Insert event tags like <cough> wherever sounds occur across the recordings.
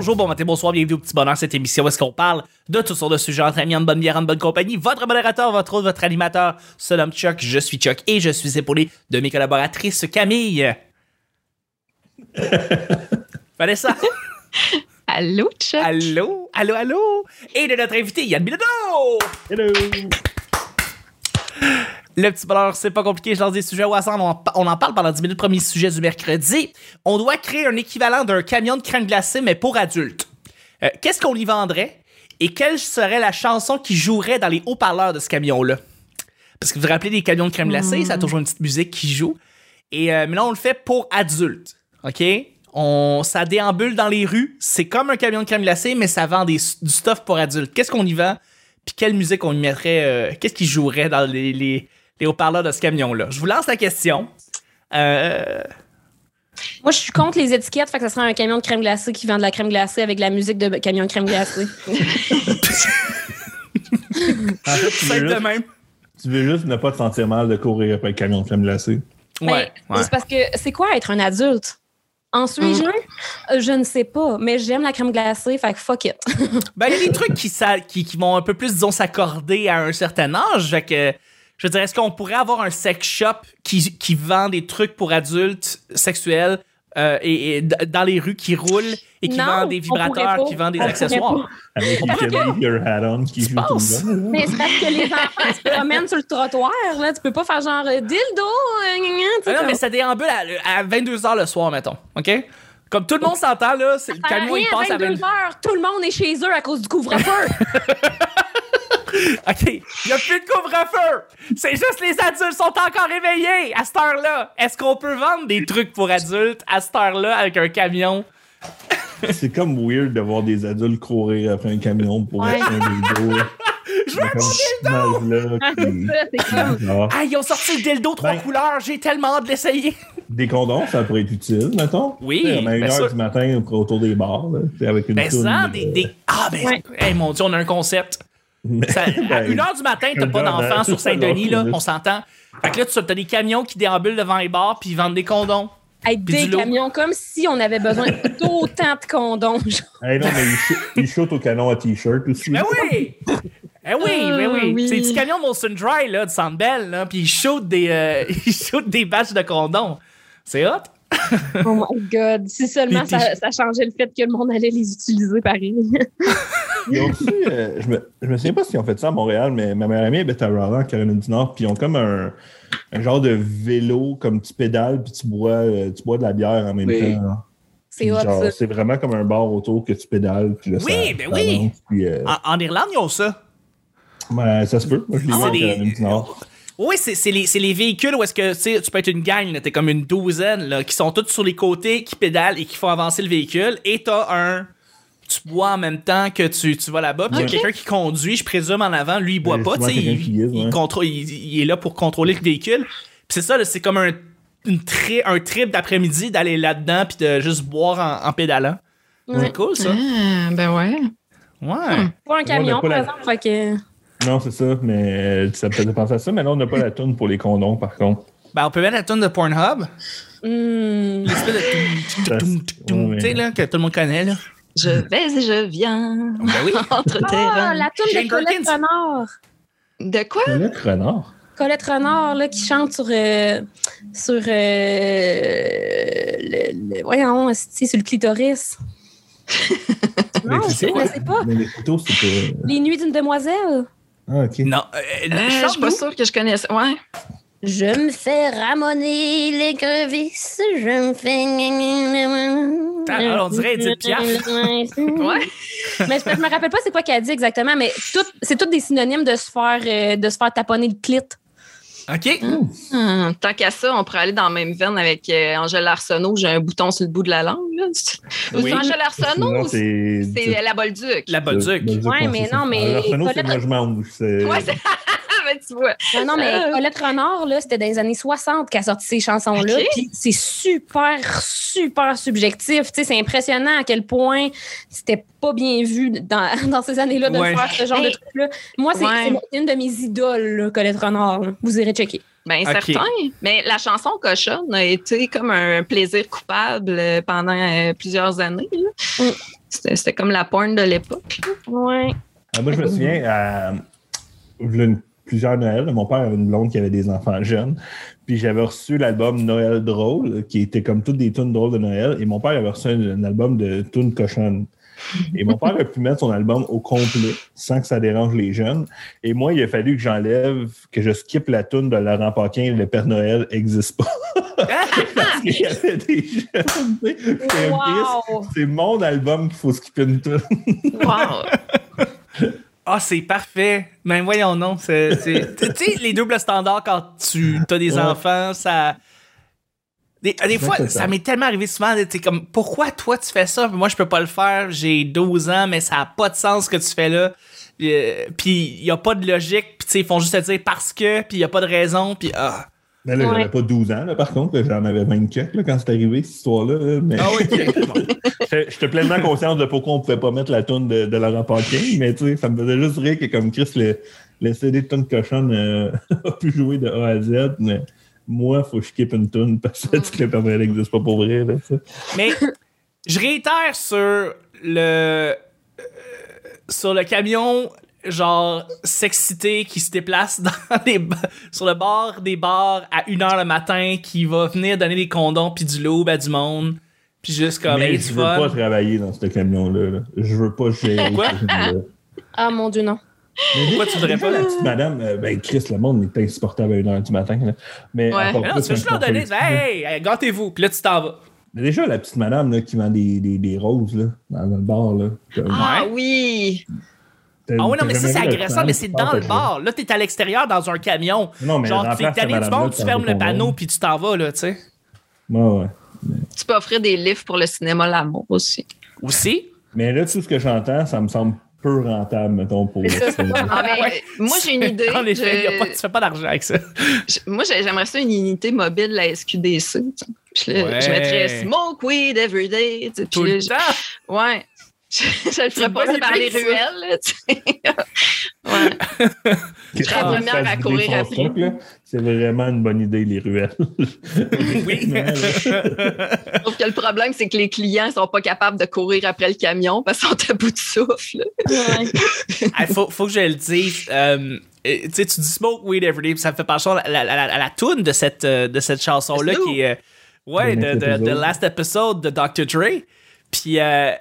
Bonjour, bon matin, bonsoir, bienvenue au Petit Bonheur, cette émission où est-ce qu'on parle de toutes sortes de sujets entre amis, en bonne bière, en bonne compagnie. Votre modérateur, votre autre, votre animateur, se nomme Chuck, je suis Chuck et je suis épaulé de mes collaboratrices Camille. <laughs> Vanessa. Allô, Chuck? Allô, allô, allô? Et de notre invité, Yann Bilodeau. Hello! Le petit bonheur, c'est pas compliqué, je lance des sujets au hasard, on, en- on en parle pendant 10 minutes, premier sujet du mercredi. On doit créer un équivalent d'un camion de crème glacée, mais pour adultes. Euh, Qu'est-ce qu'on y vendrait et quelle serait la chanson qui jouerait dans les haut-parleurs de ce camion-là? Parce que vous vous rappelez des camions de crème glacée, ça a toujours une petite musique qui joue. Et euh, mais là, on le fait pour adultes, OK? On, ça déambule dans les rues, c'est comme un camion de crème glacée, mais ça vend des, du stuff pour adultes. Qu'est-ce qu'on y vend? Puis quelle musique on y mettrait? euh, Qu'est-ce qui jouerait dans les, les, les haut-parleurs de ce camion-là? Je vous lance la question. Euh, Moi, je suis contre les étiquettes, fait que ça serait un camion de crème glacée qui vend de la crème glacée avec la musique de camion de crème glacée. <laughs> En fait, tu veux, de juste, même. tu veux juste ne pas te sentir mal de courir après le camion de crème glacée. Ouais, ouais. C'est parce que c'est quoi être un adulte? En suis-je un? Euh, Je ne sais pas, mais j'aime la crème glacée, fait que fuck it. Ben, il y a des <laughs> trucs qui, qui vont un peu plus, disons, s'accorder à un certain âge. Fait que, je veux dire, est-ce qu'on pourrait avoir un sex shop qui, qui vend des trucs pour adultes sexuels euh, et, dans les rues qui roulent et qui Non, vend des vibrateurs, qui vend des On accessoires? Avec Parce une que- Leave Your Hat On qui joue tout penses? le long. mais c'est parce que les enfants <laughs> se promènent sur le trottoir, là. Tu peux pas faire genre euh, dildo, euh, Ah non, mais ça déambule à, à 22h le soir, metton. OK? Comme tout le monde s'entend, là, c'est- le camion, il passe à 22 22 heures, tout le monde est chez eux à cause du couvre-feu. <laughs> <laughs> OK, il n'y a plus de couvre-feu. C'est juste les adultes sont encore réveillés à cette heure-là. Est-ce qu'on peut vendre des trucs pour adultes à cette heure-là avec un camion? C'est comme weird de voir des adultes courir après un camion pour Ouais. acheter un <laughs> dildo. Je veux mon dildo! qui- Ah, ils ont sorti le dildo trois Ben- couleurs. J'ai tellement hâte de l'essayer. Des condoms, ça pourrait être utile, mettons. Oui, Tu sais, À une sûr. heure du matin autour des bars, là, avec une Ben ça, euh, des, des... Ah, ben, Ouais. hey, mon Dieu, on a un concept. Ça- <laughs> à ben, 1h du matin, t'as pas d'enfant <laughs> sur Saint-Denis, là, on s'entend. Fait que là, tu as des camions qui déambulent devant les bars puis ils vendent des condoms. Hey, des camions, comme si on avait besoin d'autant de condoms. genre. Hey, non, mais ils shoo- ils shootent au canon à t-shirt aussi. Ben oui! Eh oui, ben oui. Oui. C'est du camion Molson Dry, là, de Sandbell, là, puis ils shootent des, euh, <laughs> ils shootent des batchs de condoms. C'est hot? <laughs> Oh my God. Si seulement Puis- ça, ça changeait le fait que le monde allait les utiliser pareil. Ils ont aussi, euh, je, me, je me souviens pas s'ils ont fait ça à Montréal, mais ma meilleure amie habite à Raleigh, en Caroline du Nord, puis ils ont comme un, un genre de vélo, comme tu pédales, puis tu bois, euh, tu bois de la bière en même Oui. temps. Ça. C'est vraiment comme un bar autour que tu pédales. Puis là, Oui, ça- ben ça oui. puis, euh, En, en Irlande, ils ont ça. ben, ça se peut. Moi, je l'ai Ah, vu en c'est des- Caroline du Nord. Oui, c'est c'est les, c'est les véhicules où est-ce que tu sais, tu peux être une gang, t'es comme une douzaine, là, qui sont tous sur les côtés, qui pédalent et qui font avancer le véhicule. Et t'as un. Tu bois en même temps que tu, tu vas là-bas. Puis il y a quelqu'un qui conduit, je présume, en avant. Lui, il boit Ouais, pas, tu sais. Il, il ouais. il- il est là pour contrôler le véhicule. Puis c'est ça, c'est comme un, une tri- un trip d'après-midi d'aller là-dedans puis de juste boire en, en pédalant. Ouais. C'est cool, ça. Ah, ben ouais. Ouais. Pas un camion, par la- exemple. Fait que... Non, c'est ça, mais euh, ça me faisait penser à ça. Mais là, on n'a pas la toune pour les condoms, par contre. Ben, on peut mettre la tune de Pornhub. hmm, L'espèce de toum, Ouais. tu sais, là, que tout le monde connaît, là. Je vais et je viens Ben oui. <laughs> entre Ah, la toune de Colette. Renard. De quoi? Colette Renard. Colette Renard, là, qui chante sur... euh, sur... euh, le, le- voyons, c'est sur le clitoris. non, je c'est ne quoi? connaissais pas. Mais les couteaux, c'est pas. Les nuits d'une demoiselle. Ah, ok. Non, euh, Euh, je suis pas sûre que je connaisse. Ouais. Je me fais ramoner les crevisses, je me fais... Ah, on dirait Edith Piaf. Ouais. <laughs> mais je, je me rappelle pas c'est quoi qu'elle dit exactement, mais tout, c'est tous des synonymes de se faire, euh, de se faire taponner le clit. OK. Hum, tant qu'à ça, on pourrait aller dans la même veine avec euh, Angèle Arsenault. J'ai un bouton sur le bout de la langue. Là. Ou Oui. c'est Angèle Arsenault Non, ou c'est la Bolduc? La Bolduc. Ouais, mais non, mais Arsenault, c'est Colette- moi, je mange. c'est- Ouais, c'est- tu vois. Non, non, mais Euh. Colette Renard, là, c'était dans les années 60 qu'elle a sorti ces chansons-là. Puis c'est super, super subjectif. Tu sais, c'est impressionnant à quel point c'était pas bien vu dans, <laughs> dans ces années-là de Ouais. faire ce genre de truc-là. Moi, c'est Ouais. une de mes idoles, là, Colette Renard. là. Vous irez checker. Ben, Ok. certain. Mais la chanson Cochonne a été comme un plaisir coupable euh, pendant euh, plusieurs années. Mm. C'était comme la porn de l'époque. Ouais. Ah, moi, je me souviens, une- plusieurs Noëls, mon père avait une blonde qui avait des enfants jeunes. Puis j'avais reçu l'album Noël drôle, qui était comme toutes des tunes drôles de Noël. Et mon père avait reçu un, un album de tunes cochonnes. Et mon père a pu mettre son album au complet sans que ça dérange les jeunes. Et moi, il a fallu que j'enlève, que je skip la tune de Laurent Paquin, Le Père Noël n'existe pas. <laughs> Parce qu'il y avait des jeunes. Wow! C'est mon album qu'il faut skipper une tune. Wow! <laughs> Ah, c'est parfait. Mais voyons, non. <laughs> Tu sais, les doubles standards quand tu as des Ouais. enfants, ça. Des, des fois, ça. ça m'est tellement arrivé souvent. Tu sais, comme, pourquoi toi tu fais ça? Moi, je peux pas le faire. J'ai 12 ans, mais ça a pas de sens ce que tu fais là. Euh, puis il y a pas de logique. Puis tu sais, ils font juste te dire parce que. Puis il y a pas de raison. Puis ah. Mais là, Ouais. j'avais pas 12 ans, là, par contre. J'en avais 24 là, quand c'est arrivé, cette histoire-là. là, Mais Ah oui, <laughs> j'étais pleinement conscient de pourquoi on pouvait pas mettre la toune de, de Laurent Paquin. Mais tu sais, ça me faisait juste rire que comme Chris, le, le CD de tune cochonne euh, <laughs> a pu jouer de A à Z. Mais moi, faut que je skip une tune parce que tu le Père Noël n'existe pas pour vrai. Là. Mais je réitère sur le euh, sur le camion genre sexité qui se déplace <laughs> dans les sur le bord des bars à 1h le matin qui va venir donner des condoms puis du loup à du monde puis juste comme mais hey, je veux fun. pas travailler dans ce camion-là. là. Je veux pas gérer <laughs> film-là. Ah mon Dieu, non. Mais Pourquoi tu voudrais pas? la petite madame, euh, ben Chris, le monde est insupportable à 1h du matin. là. Mais Ouais. encore Mais non, plus tu fais juste leur donner, hey, hey, gâtez-vous, puis là tu t'en vas. Mais déjà, la petite madame là, qui vend des, des, des roses là, dans le bar. Là, comme- Ah Ouais. oui! Ah ouais, non, mais ça, c'est agressant, mais c'est dans le bar. Là, t'es à l'extérieur dans un camion. Non, mais Genre, tu cette du monde, tu fermes le panneau, puis tu t'en vas, là, tu sais. Ouais, ouais. Tu peux offrir des livres pour le cinéma L'amour aussi. Aussi? Mais là, tout ce que j'entends, ça me semble peu rentable, mettons, pour. Ah, ben, Ouais. Moi, j'ai une idée. <laughs> En effet, y a Je- pas, tu fais pas d'argent avec ça. moi, j'ai- j'aimerais ça une unité mobile la SQDC. Puis là, Ouais. Je mettrais Smoke Weed Every Day. tu sais, Tout Puis là, le je- temps? Ouais. Je, je le ferais pas bonne par les ruelles. là, tu sais. <laughs> ouais. Je serais la première à courir après. C'est vraiment une bonne idée, les ruelles. <laughs> Oui. <laughs> Sauf que le problème, c'est que les clients sont pas capables de courir après le camion parce qu'ils sont à bout de souffle. Il faut, faut que je le dise. euh, euh, tu sais, tu dis Smoke Weed Every Day, puis ça me fait penser à la, la, la, la toune de cette, euh, de cette chanson-là qui est. euh, ouais, The de, de. Last Episode de Dr. Dre. Puis. euh,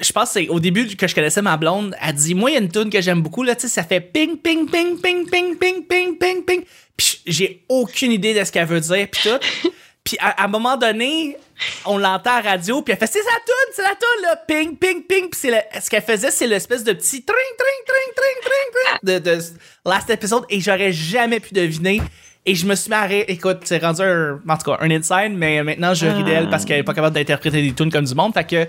je pense que c'est au début que je connaissais ma blonde, elle dit Moi, il y a une tune que j'aime beaucoup, là, tu sais, ça fait ping, ping, ping, ping, ping, ping, ping, ping, ping. Puis j'ai aucune idée de ce qu'elle veut dire, puis tout. <laughs> Puis à, à un moment donné, on l'entend à la radio, puis elle fait C'est la tune, c'est la tune, là, ping, ping, ping. Puis c'est ce qu'elle faisait, c'est l'espèce de petit tring, tring, tring, tring, tring, tring de, de Last Episode, et j'aurais jamais pu deviner. Et je me suis marré. Écoute, c'est rendu un, en tout cas, un inside, mais maintenant je ris d'elle parce qu'elle est pas capable d'interpréter des tunes comme du monde. Fait que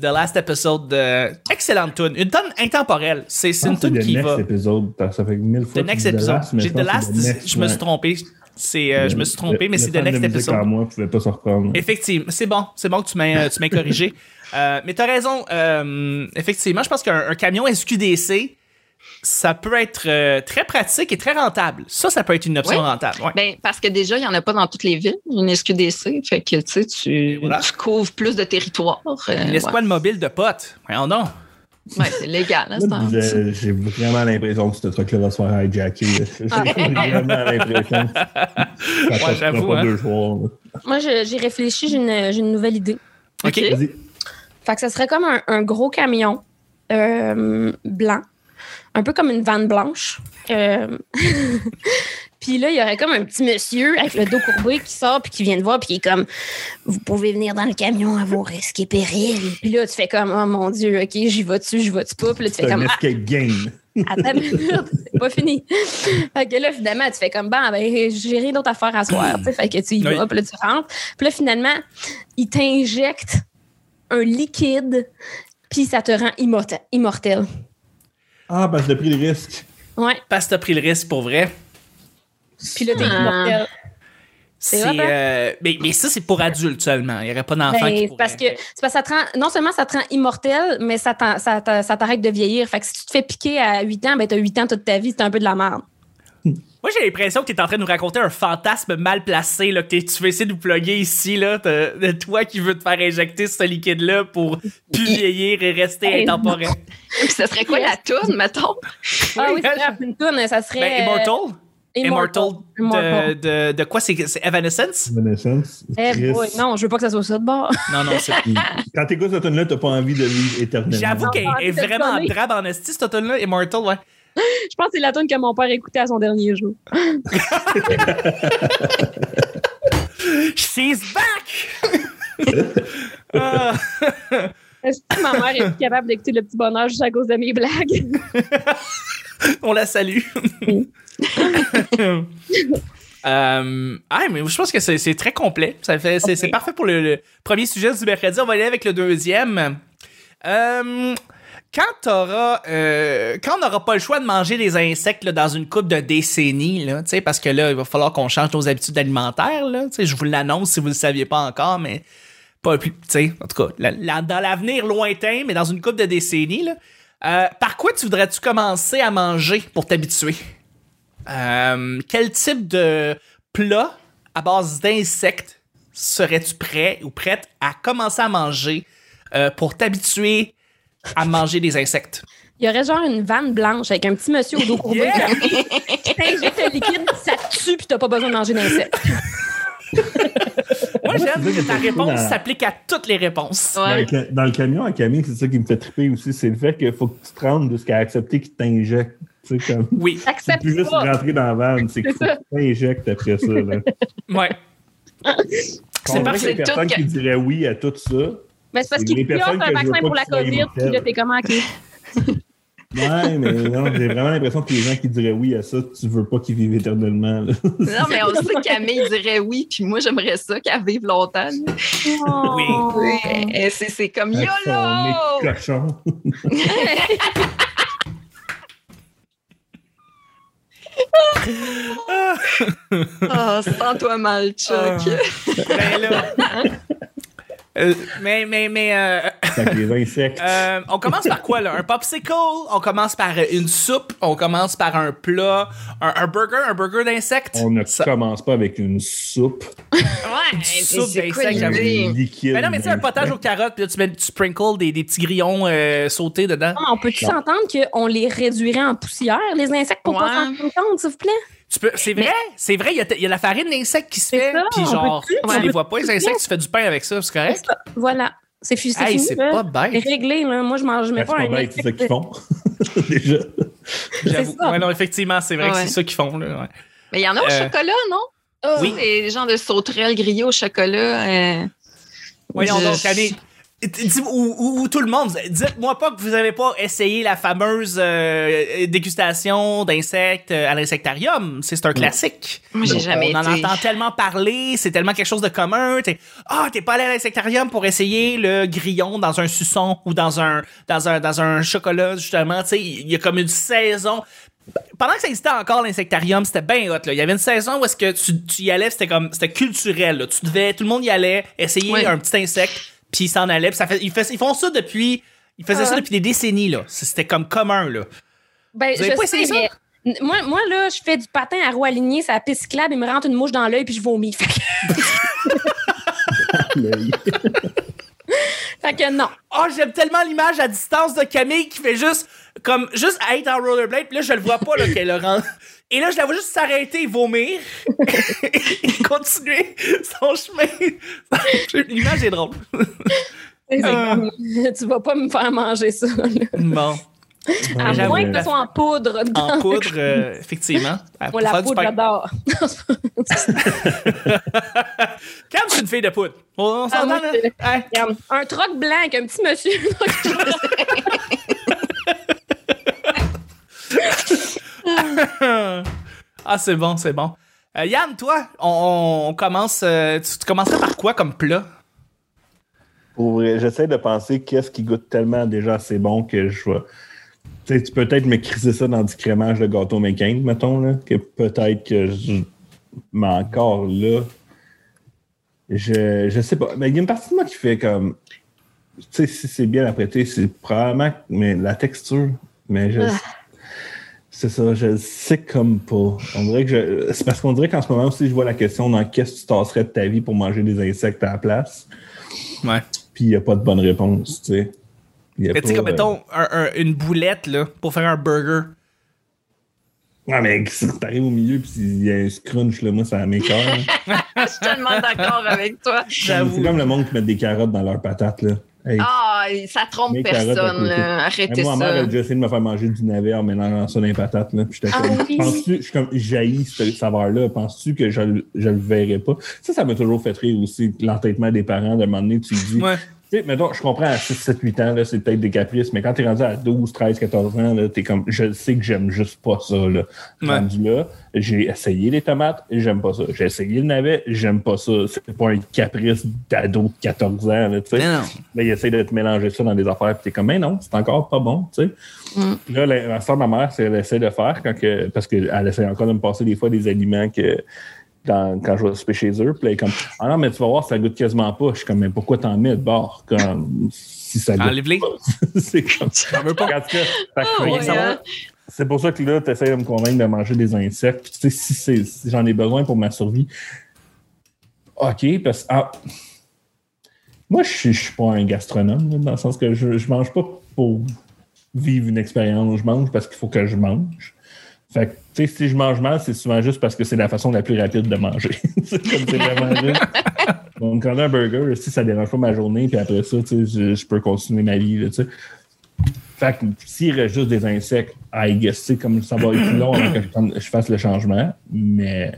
The Last Episode, de... excellente tune. Une tune intemporelle. C'est une tune le qui next va. que Ça fait mille fois The Next Episode. J'ai The Last, je me suis trompé. C'est, euh, je me suis trompé, mais c'est The Next Episode. en moi pouvait pas se reprendre. Effectivement, c'est bon, c'est bon que tu m'aies, euh, tu m'aies corrigé. Euh, mais t'as raison, euh, effectivement, je pense qu'un un camion SQDC, ça peut être euh, très pratique et très rentable. Ça, ça peut être une option Oui. rentable. Ben, parce que déjà, il n'y en a pas dans toutes les villes, une SQDC. Fait que, tu voilà. couvres plus de territoire. euh, Une ouais. escouade mobile de potes. Voyons donc. Ouais, c'est légal. hein, J'ai vraiment l'impression que ce truc-là va se faire hijacker. <laughs> J'ai vraiment l'impression j'avoue, hein. soirs. là. Moi, j'ai réfléchi, j'ai une, nouvelle idée. OK. Vas-y. Fait que ça serait comme un, un gros camion euh, blanc, un peu comme une vanne blanche. Euh, <laughs> puis là, il y aurait comme un petit monsieur avec le dos courbé qui sort puis qui vient te voir puis qui est comme Vous pouvez venir dans le camion à vos risques et périls. Puis là, tu fais comme Oh mon Dieu, OK, j'y vas-tu, j'y vas-tu pas? Puis là, tu C'est fais un comme Ah, escape game. <laughs> Attends une minute, c'est pas fini. Fait que là, finalement, tu fais comme, ben, ben j'ai rien d'autre à faire à soir. Fait que tu y Oui. vas, puis là, tu rentres. Puis là, finalement, il t'injecte un liquide, puis ça te rend immortel. Ah, parce que j'ai pris le risque. Ouais. Parce que t'as pris le risque pour vrai. Puis là, t'es Ah. immortel. C'est, hein? euh, mais, mais ça, c'est pour adultes seulement. Il n'y aurait pas d'enfants Ben, qui pourraient- parce que c'est parce que ça te rend, non seulement ça te rend immortel, mais ça, t'arrête de vieillir. Fait que si tu te fais piquer à 8 ans, ben t'as 8 ans toute ta vie, c'est un peu de la merde. Moi, j'ai l'impression que tu es en train de nous raconter un fantasme mal placé, là, que t'es- tu veux essayer de nous plugger ici, là, de, de toi qui veux te faire injecter ce liquide-là pour plus vieillir et rester intemporel. Puis ça serait quoi la toune, mettons? Ah oui, c'est une toune, ça serait. Ben, Immortal? euh, Immortal. Immortal. De, de, de quoi? C'est c'est Evanescence? Evanescence. Eh boy, non, je veux pas que ça soit ça de bord. Non, non, c'est. Quand t'écoutes cette tune-là, t'as pas envie de vivre éternellement. J'avoue qu'elle est vraiment drabe en esti, cette automne-là. Immortal, ouais. Je pense que c'est la tune que mon père écoutait à son dernier jour. She's back! Ah. <laughs> Est-ce que ma mère est plus capable d'écouter le petit bonheur juste à cause de mes blagues? <laughs> On la salue. <laughs> Euh, ah, mais je pense que c'est c'est très complet. Ça fait, c'est c'est parfait pour le, le premier sujet du mercredi. On va aller avec le deuxième. Euh, quand t'auras, euh, quand on n'aura pas le choix de manger des insectes là, dans une coupe de décennies, là, parce que là, il va falloir qu'on change nos habitudes alimentaires. Là, je vous l'annonce si vous ne le saviez pas encore, mais pas plus, en tout cas, dans l'avenir lointain, mais dans une coupe de décennies, là, euh, par quoi tu voudrais-tu commencer à manger pour t'habituer? Euh, quel type de plat à base d'insectes serais-tu prêt ou prête à commencer à manger pour t'habituer à manger des insectes? Il y aurait genre une vanne blanche avec un petit monsieur au dos courbé Yeah! qui t'injecte le liquide, ça te tue puis t'as pas besoin de manger d'insectes. Moi, j'aime que ta réponse dans- s'applique à toutes les réponses. Dans, le, dans le camion à Camille, c'est ça qui me fait triper aussi, c'est le fait qu'il faut que tu te rendes jusqu'à accepter qu'il t'injecte. Tu sais, comme. Oui, C'est plus juste pas. rentrer dans la vanne, c'est qu'il faut que tu t'injectes après ça. Là. ouais. <laughs> C'est a C'est personne qui dirait oui à tout ça. Mais c'est parce qu'il offre personnes un vaccin pas pour la COVID, puis là, t'es comment, OK? <laughs> Ouais, mais non, j'ai vraiment l'impression que les gens qui diraient oui à ça, tu veux pas qu'ils vivent éternellement. là. <laughs> Non, mais on sait que Camille dirait oui, puis moi, j'aimerais ça qu'elle vive longtemps. Oui. Oui. Et C'est c'est comme Avec son YOLO! cochon. <laughs> Ah, sens-toi mal, Chuck. Ah. Ben là. Euh, mais, mais, mais, euh, Avec les insectes. <laughs> Euh, on commence par quoi, là? Un popsicle? On commence par une soupe? On commence par un plat? Un, un burger? Un burger d'insectes? On ne Ça- commence pas avec une soupe. Ouais, soupe c'est quoi d'insectes, liquide. Mais non, mais tu sais, un potage aux carottes, puis là, tu, mets, tu sprinkles des, des petits grillons euh, sautés dedans. Non, mais on peut-tu s'entendre qu'on les réduirait en poussière, les insectes, pour pas Ouais. s'en rendre compte, s'il vous plaît? Tu peux, c'est vrai, c'est vrai, il y a, il y a la farine d'insectes qui se fait, puis on genre, tu Ouais. les vois pas, les insectes, tu fais du pain avec ça, c'est correct? Voilà. C'est fi- c'est Hey, fini. c'est là. pas C'est bête. réglé, là. Moi, je mange Ben, mets c'est pas pas un bête, c'est ça qu'ils font. <laughs> Déjà. J'avoue. ça. Ouais, non, effectivement, c'est vrai que c'est ça qu'ils font, là. ouais. Mais il y en a au Euh, chocolat, non? Ah, Oui. Les gens de sauterelles grillées au chocolat. euh, Voyons je- donc, Camille. Ou, ou- ou tout le monde, dites-moi pas que vous avez pas essayé la fameuse euh, dégustation d'insectes euh, à l'insectarium. C'est un classique. Moi, j'ai On- jamais On en été. entend tellement parler, c'est tellement quelque chose de commun. T'es- Ah, t'es pas allé à l'insectarium pour essayer le grillon dans un suçon ou dans un dans un dans un chocolat justement. Il y a comme une saison. Pendant que ça existait encore l'insectarium, c'était bien hot. Là. Il y avait une saison où est-ce que tu, tu y allais, c'était comme c'était culturel. là. Tu devais, tout le monde y allait essayer un petit insecte, puis ils s'en allaient. puis ça fait, ils, fais- ils font ça depuis, ils faisaient Ah ça ouais. depuis des décennies là. C'était comme commun là. Ben, Vous avez je pas sais, ça? mais moi, moi, là, je fais du patin à roue aligné, ça piste cyclable, il me rentre une mouche dans l'œil puis je vomis. <laughs> Fait que, <laughs> fait que non. Oh, j'aime tellement l'image à distance de Camille qui fait juste comme juste être en rollerblade. Puis là, je le vois pas là qu'elle le rend. Et là, je la vois juste s'arrêter et vomir et <laughs> continuer son chemin. <laughs> L'image est drôle. Comme, tu vas pas me faire manger ça. là. Bon, À moins que ce soit en poudre. en poudre, euh, effectivement. Pour Moi, la poudre, j'adore. <laughs> Cam, c'est une fille de poudre. On, on Ah, moi, là? Un troc blanc avec un petit monsieur. <laughs> Ah, c'est bon, c'est bon. Euh, Yann, toi, on, on commence. euh, tu, tu commencerais par quoi comme plat? J'essaie de penser qu'est-ce qui goûte tellement déjà assez bon que je vais. Tu sais, tu peux peut-être me criser ça dans du crémage de gâteau mécanique, mettons, là, que peut-être que je. Mais encore là, je, je sais pas. Mais il y a une partie de moi qui fait comme. Tu sais, si c'est bien apprêté, c'est probablement mais la texture. Mais je. Ah. C'est ça, je le sais comme pas. On dirait que je... C'est parce qu'on dirait qu'en ce moment aussi, je vois la question dans qu'est-ce que tu tasserais de ta vie pour manger des insectes à la place. Ouais. Puis il n'y a pas de bonne réponse, tu sais. Mais tu sais, comme euh, mettons un- un- une boulette là, pour faire un burger. Ouais, mais si t'arrives au milieu puis il y a un scrunch, là, moi, ça m'écoeure. là. <laughs> Je suis tellement d'accord avec toi. J'avoue. C'est comme le monde qui met des carottes dans leurs patates, là. Hey. Ah, ça trompe personne. là. Arrêtez moi, ma mère ça. a déjà essayé de me faire manger du navet en mélangeant ça dans les patates. Là. Puis j'étais Ah comme, oui. penses-tu, je suis comme, jaillis cette saveur-là. Penses-tu que je, le- je le verrais pas? Ça, ça m'a toujours fait rire aussi, l'entêtement des parents. De un moment donné, tu dis, Ouais. Tu sais, mettons, je comprends à 6, 7, 8 ans, là, c'est peut-être des caprices, mais quand t'es rendu à 12, 13, 14 ans, là, t'es comme, je sais que j'aime juste pas ça, là. Ouais. Rendu là, j'ai essayé les tomates, j'aime pas ça. J'ai essayé le navet, j'aime pas ça. C'est pas un caprice d'ado de 14 ans, là, tu sais. Non. Là, il essaie de te mélanger ça dans des affaires, puis t'es comme, mais non, c'est encore pas bon, tu sais. Mm. Là, la, la soeur de ma mère, c'est elle essaie de faire, quand que, parce qu'elle essaie encore de me passer des fois des aliments que, dans- quand je vais souper chez eux. Puis là, elle est comme, ah non, mais tu vas voir, ça goûte quasiment pas. Je suis comme, mais pourquoi t'en mets de bord? Comme, si ça goûte Enlève-les. pas. <laughs> c'est comme, J'en veux pas. ouais, hein. C'est pour ça que là, tu essaies de me convaincre de manger des insectes. Puis, tu sais, si, c'est- si j'en ai besoin pour ma survie, OK, parce que ah, moi, je suis- je suis pas un gastronome, là, dans le sens que je, je mange pas pour vivre une expérience. Je mange parce qu'il faut que je mange. Fait que, tu sais, si je mange mal, c'est souvent juste parce que c'est la façon la plus rapide de manger. <laughs> c'est comme c'est vraiment juste. Donc, quand un burger, si ça dérange pas ma journée, puis après ça, tu sais, je, je peux continuer ma vie, tu sais. Fait que s'il reste juste des insectes, I guess, tu sais, comme ça va être plus long avant que je, prenne- je fasse le changement, mais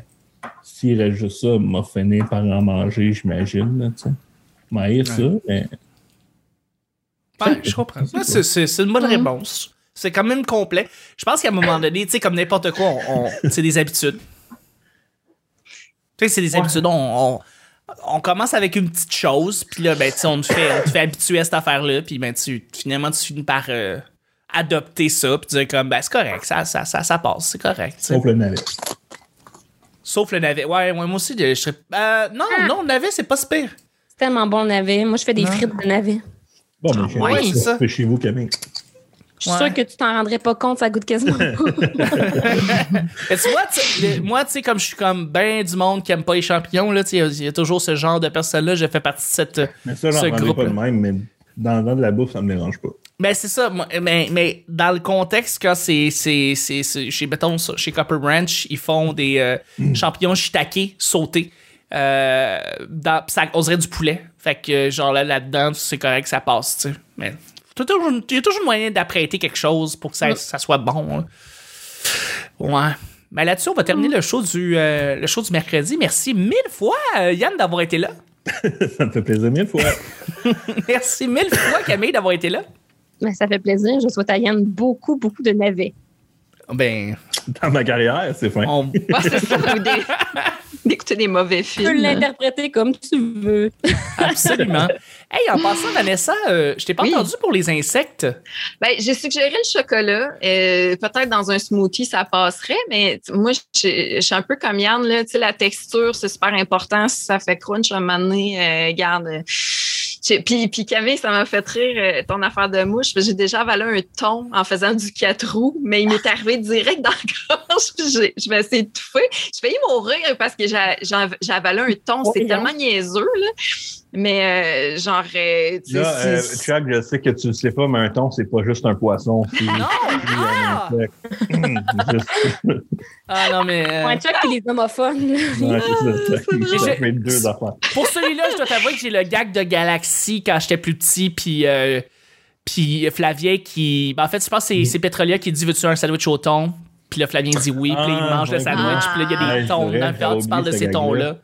s'il reste juste ça, m'a fini par en manger, j'imagine, là, tu sais. M'haïr ça, mais Ouais, je comprends. Ouais, c'est- c'est c'est une bonne réponse. C'est quand même complet. Je pense qu'à un moment donné, tu sais, comme n'importe quoi, on, on- <laughs> c'est des habitudes. Tu sais, c'est des habitudes. On, on, on commence avec une petite chose, puis là, ben, tu sais, on te fait, on te fait habituer à cette affaire-là, puis ben, tu, finalement, tu finis par euh, adopter ça, puis dire comme, ben, c'est correct, ça, ça, ça, ça passe, c'est correct. sauf le navet. Sauf le navet. Ouais, ouais, moi aussi, je serais. euh, non, non, le navet, c'est pas si pire. C'est tellement bon le navet. Moi, je fais des Non. frites de navet. Bon, mais chez, Ouais, ça. chez vous, Camille. Je suis Ouais. sûre que tu t'en rendrais pas compte, ça goûte quasiment <laughs> pas. Mais tu vois, tu sais, le- moi, tu sais, comme je suis comme ben du monde qui aime pas les champignons, là, il y a- il y, a toujours ce genre de personnes-là. Je fais partie de cette. Mais ça, j'en Ce prendrais pas de même, mais dans, dans de la bouffe, ça me dérange pas. Ben, c'est ça. Mais, mais dans le contexte, quand c'est. c'est, c'est, c'est- chez, mettons, chez Copper Branch, ils font des euh, champignons shiitake sautés. Euh, dans, ça, on dirait du poulet. Fait que, genre, là, là-dedans, c'est correct, ça passe, tu sais. Mais il y a toujours moyen d'apprêter quelque chose pour que ça, ça soit bon. hein. Ouais. Mais là-dessus, on va terminer le, show du, euh, le show du mercredi. Merci mille fois, euh, Yann, d'avoir été là. <laughs> ça me fait plaisir mille fois. <laughs> Merci mille fois, Camille, d'avoir été là. Mais ça fait plaisir. Je souhaite à Yann beaucoup, beaucoup de navets. Ben, <laughs> Dans ma carrière, c'est fin. on, Ouais, c'est ça. ou des- <laughs> D'écouter des mauvais Tu peux films. l'interpréter comme tu veux. <laughs> Absolument. hey, en passant, Vanessa, euh, je t'ai pas Oui. entendu pour les insectes. Ben, j'ai suggéré le chocolat. Euh, Peut-être dans un smoothie, ça passerait, mais moi, je je suis un peu comme Yann. Là, Tu sais, la texture, c'est super important. Si ça fait crunch un moment donné, euh, garde. Puis, Camille, ça m'a fait rire euh, ton affaire de mouche. J'ai déjà avalé un thon en faisant du quatre roues, mais il m'est arrivé direct dans la Je me suis étouffée. J'ai failli mourir parce que avalé un thon. C'est Voyons. tellement niaiseux, là. Mais euh, genre, euh, Là, euh, Chuck, je sais que tu le sais pas, mais un thon, c'est pas juste un poisson. C'est Non! Ah! <laughs> Juste- Ah non, mais. euh, Ouais, Chuck et les homophones. Ouais, c'est <laughs> deux pour celui-là, je dois t'avouer que j'ai le gag de Galaxy quand j'étais plus petit, puis. euh, puis Flavien qui. ben, en fait, je pense que c'est- c'est Petrolia qui dit Veux-tu un sandwich au thon? Puis là, Flavien dit oui, puis là, il Ah, mange le sandwich, puis là, il y a Ah, des dedans, puis là, j'avais tu parles de ces ce thons-là.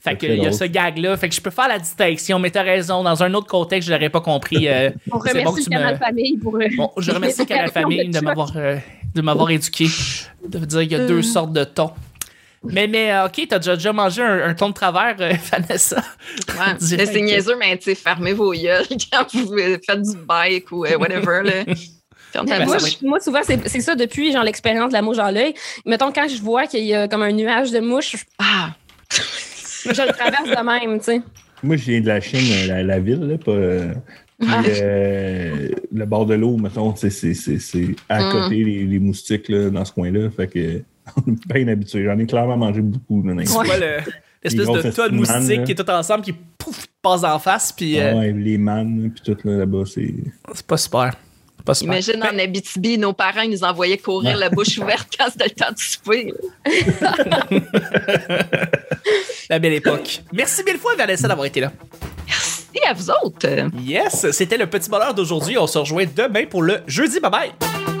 Fait que il y a ce gag-là. Fait que je peux faire la distinction, mais t'as raison. Dans un autre contexte, je l'aurais pas compris. euh, <laughs> On c'est remercie bon le canal me- famille pour. euh, Bon, je remercie Canal Famille de m'avoir euh, de m'avoir éduqué. De dire qu'il y a deux sortes de thons. Mais, mais euh, OK, t'as déjà, déjà mangé un, un thon de travers, euh, <laughs> Vanessa? Ouais, c'est niaiseux, mais tu fermez vos yeux <laughs> quand vous euh, faites du bike ou euh, whatever. Là. Ferme ta Ben, moi, ça je- souvent, c'est c'est ça depuis genre l'expérience de la mouche dans l'œil. Mettons, quand je vois qu'il y a comme un nuage de mouches, Ah, <laughs> je le traverse de même, tu sais. Moi, je viens de la Chine, la, la ville, là, pas, euh, Puis, euh, le bord de l'eau, mettons, tu sais, c'est- c'est c'est à Mm. côté les, les moustiques là, dans ce coin-là. Fait que <laughs> on est bien habitué. J'en ai clairement mangé beaucoup. Là, Tu vois le- l'espèce de tas de moustiques qui est tout ensemble, qui pouf, passe en face, puis euh, Ouais, les mannes, puis tout là, là-bas, c'est. c'est pas super. C'est Pas super. Imagine en Abitibi, nos parents ils nous envoyaient courir la bouche ouverte quand c'était le temps de souper. <laughs> La belle époque. Merci mille fois, Vanessa, d'avoir été là. Et à vous autres! Yes, c'était le petit bonheur d'aujourd'hui. On se rejoint demain pour le jeudi. Bye bye!